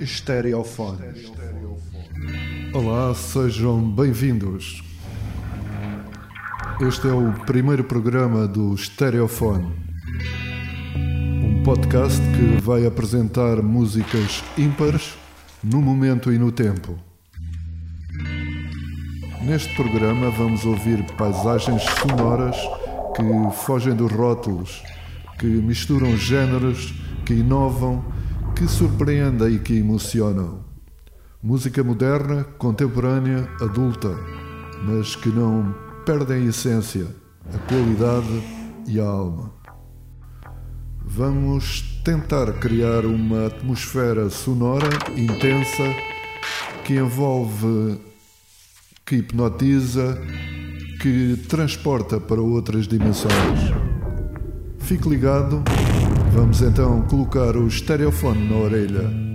Estereofone. Olá, sejam bem-vindos. Este é o primeiro programa do Stereofone, um podcast que vai apresentar músicas ímpares no momento e no tempo. Neste programa vamos ouvir paisagens sonoras que fogem dos rótulos, que misturam géneros, que inovam, que surpreendem e que emocionam. Música moderna, contemporânea, adulta, mas que não perdem a essência, a qualidade e a alma. Vamos tentar criar uma atmosfera sonora intensa que envolve, que hipnotiza, que transporta para outras dimensões. Fique ligado, vamos então colocar o estereofone na orelha.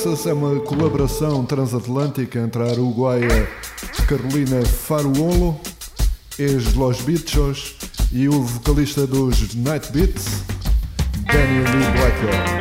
Abraxas é uma colaboração transatlântica entre a uruguaia Carolina Faruolo, ex Los Bichos, e o vocalista dos Night Beats, Daniel Lee Blackwell.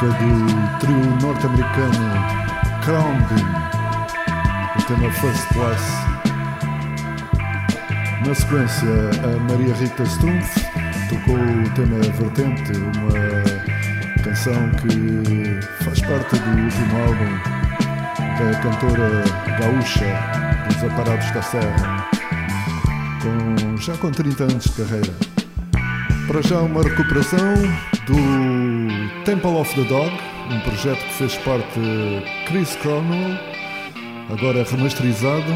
Música do trio norte-americano Crown Beam, o tema First Class. Na sequência, a Maria Rita Stumpf tocou o tema Vertente, uma canção que faz parte do último álbum da cantora gaúcha dos Aparados da Serra, com, já com 30 anos de carreira. Para já uma recuperação do Temple of the Dog, um projeto que fez parte de Chris Cornwell, agora remasterizado.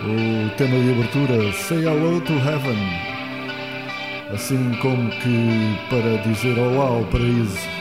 O tema de abertura Say Hello to Heaven. assim como que para dizer olá ao paraíso.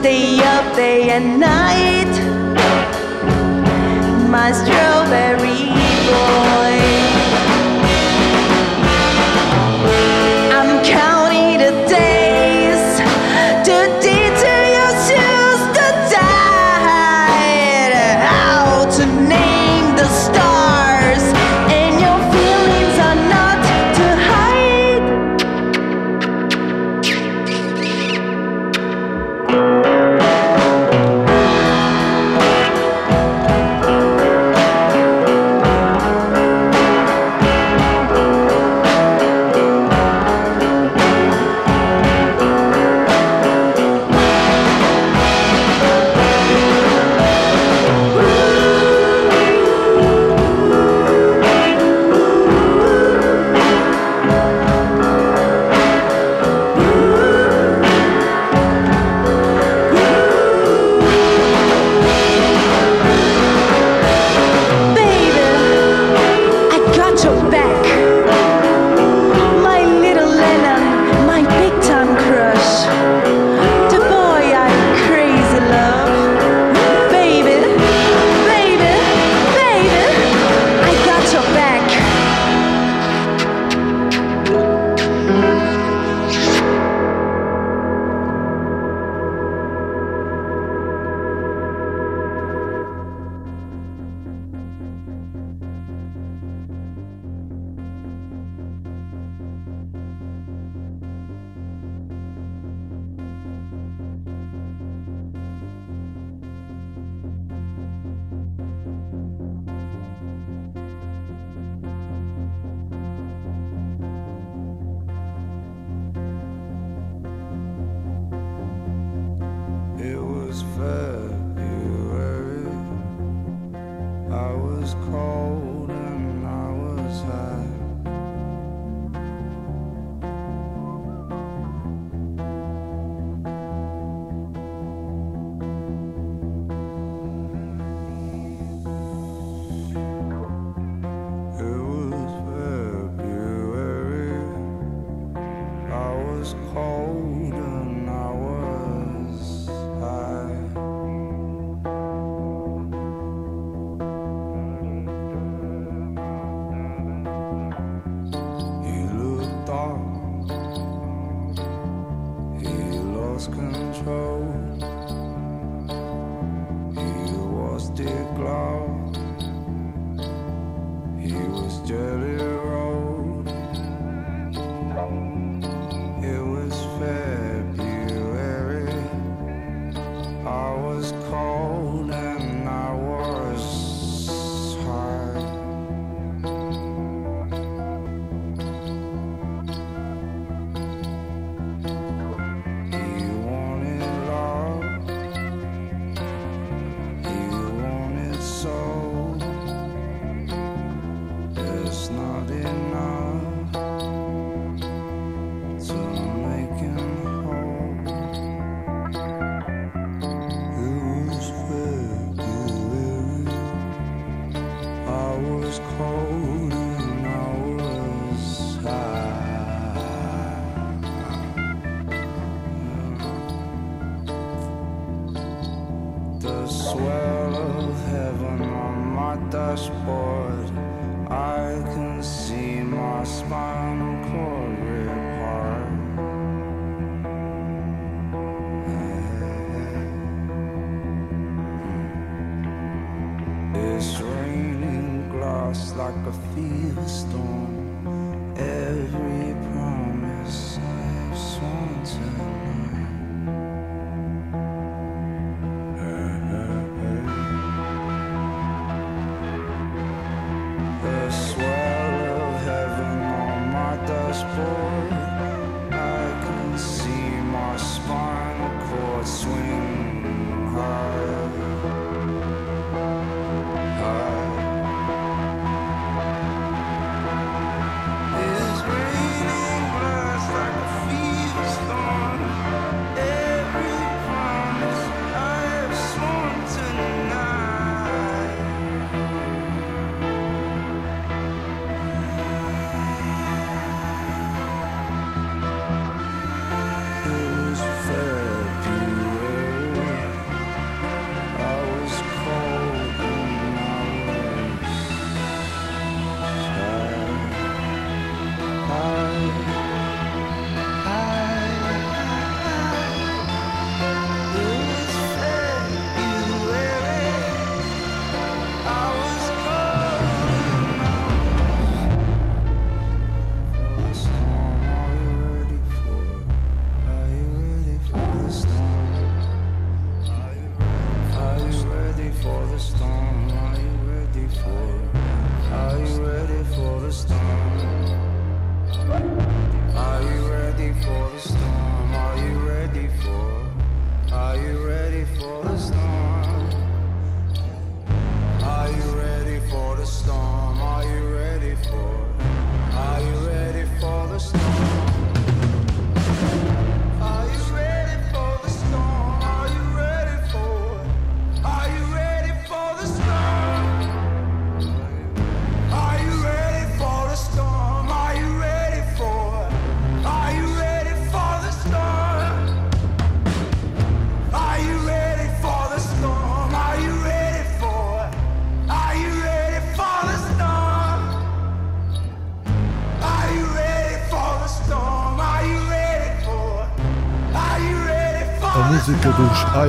Stay up day and night, my strawberry boy.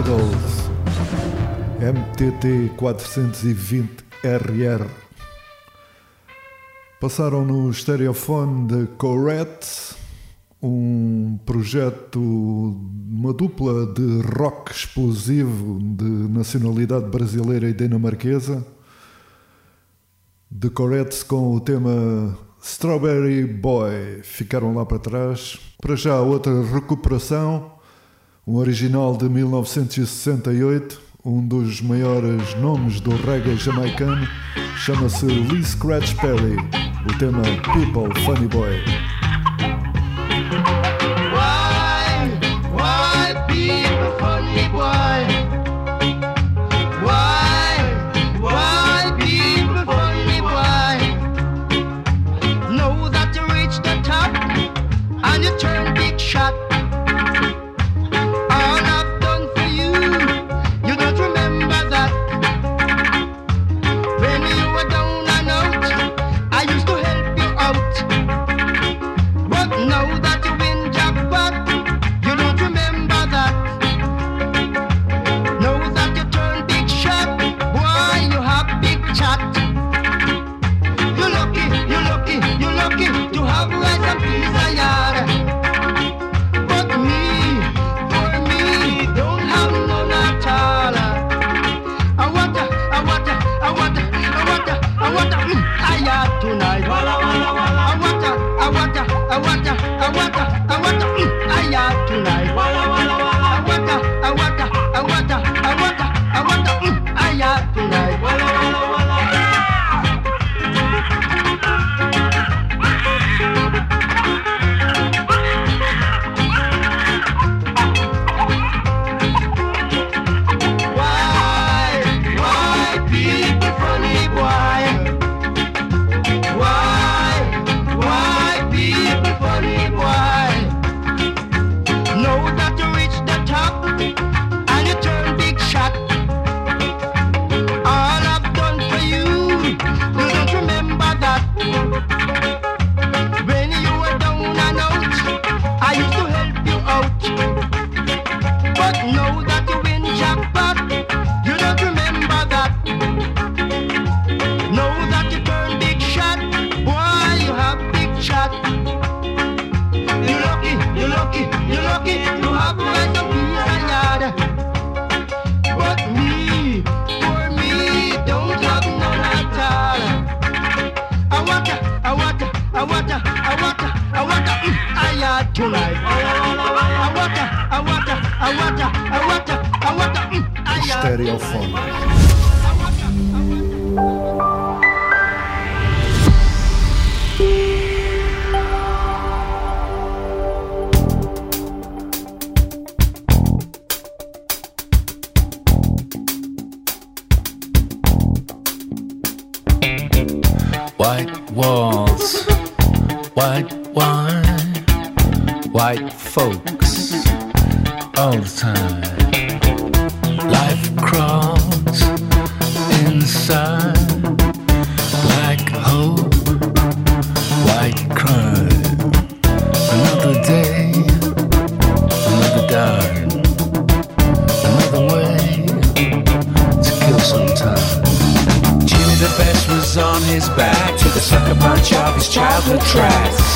Idols MTT 420RR. Passaram no estereofone de Corette, um projeto, uma dupla de rock explosivo de nacionalidade brasileira e dinamarquesa. De Corette com o tema Strawberry Boy ficaram lá para trás. Para já, outra recuperação um original de 1968, um dos maiores nomes do reggae jamaicano, chama-se Lee Scratch Perry, o tema People Funny Boy.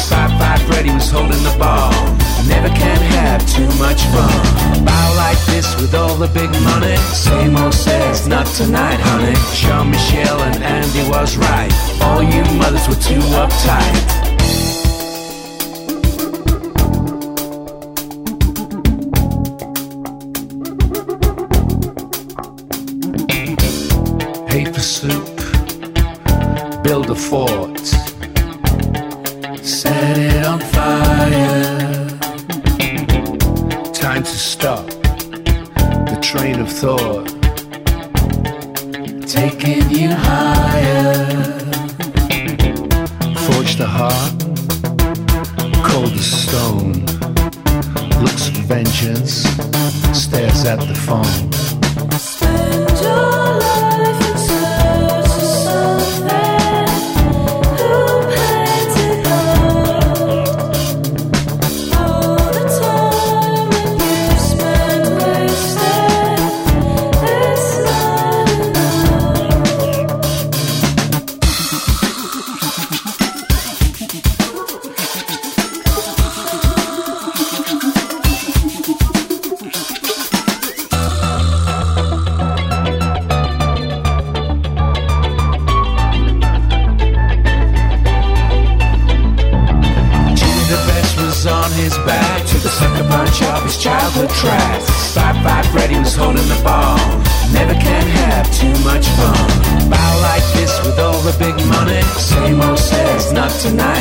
Five Five Freddy was holding the ball. Never can have too much fun. Bow like this with all the big money. Same old says, not tonight, honey. Jean Michel and Andy was right. All you mothers were too uptight. For soup, build a fort,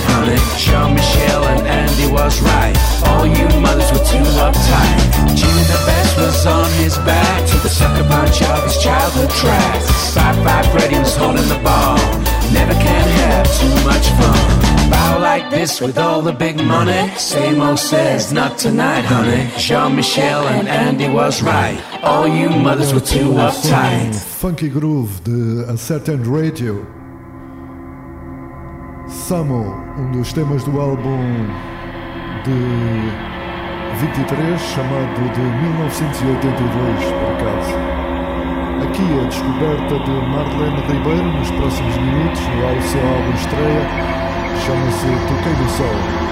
tonight, honey. Jean Michel and Andy was right. All you mothers were too uptight. Jimmy the best was on his back to the sucker punch of his childhood tracks. Five Five Freddy was holding the ball. Never can have too much fun. Bow like this with all the big money. Same old says, not tonight, honey. Jean Michel and Andy was right. All you mothers were too uptight. funky groove de A Certain Radio. Samo, um dos temas do álbum de 23, chamado de 1982, por acaso. Aqui a descoberta de Marlene Ribeiro nos próximos minutos, no seu álbum estreia, chama-se Toquei do Sol.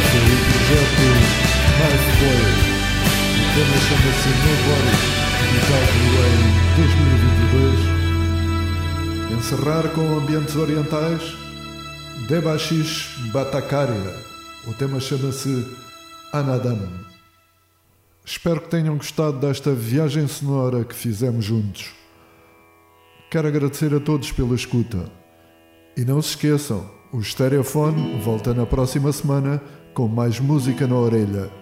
Projeto Knife Boy. O tema chama-se Nobody, editado em 2022. Encerrar com ambientes orientais, Debashish Bhattacharya. O tema chama-se Anadam. Espero que tenham gostado desta viagem sonora que fizemos juntos. Quero agradecer a todos pela escuta. E não se esqueçam, o Stereofone volta na próxima semana com mais música na orelha.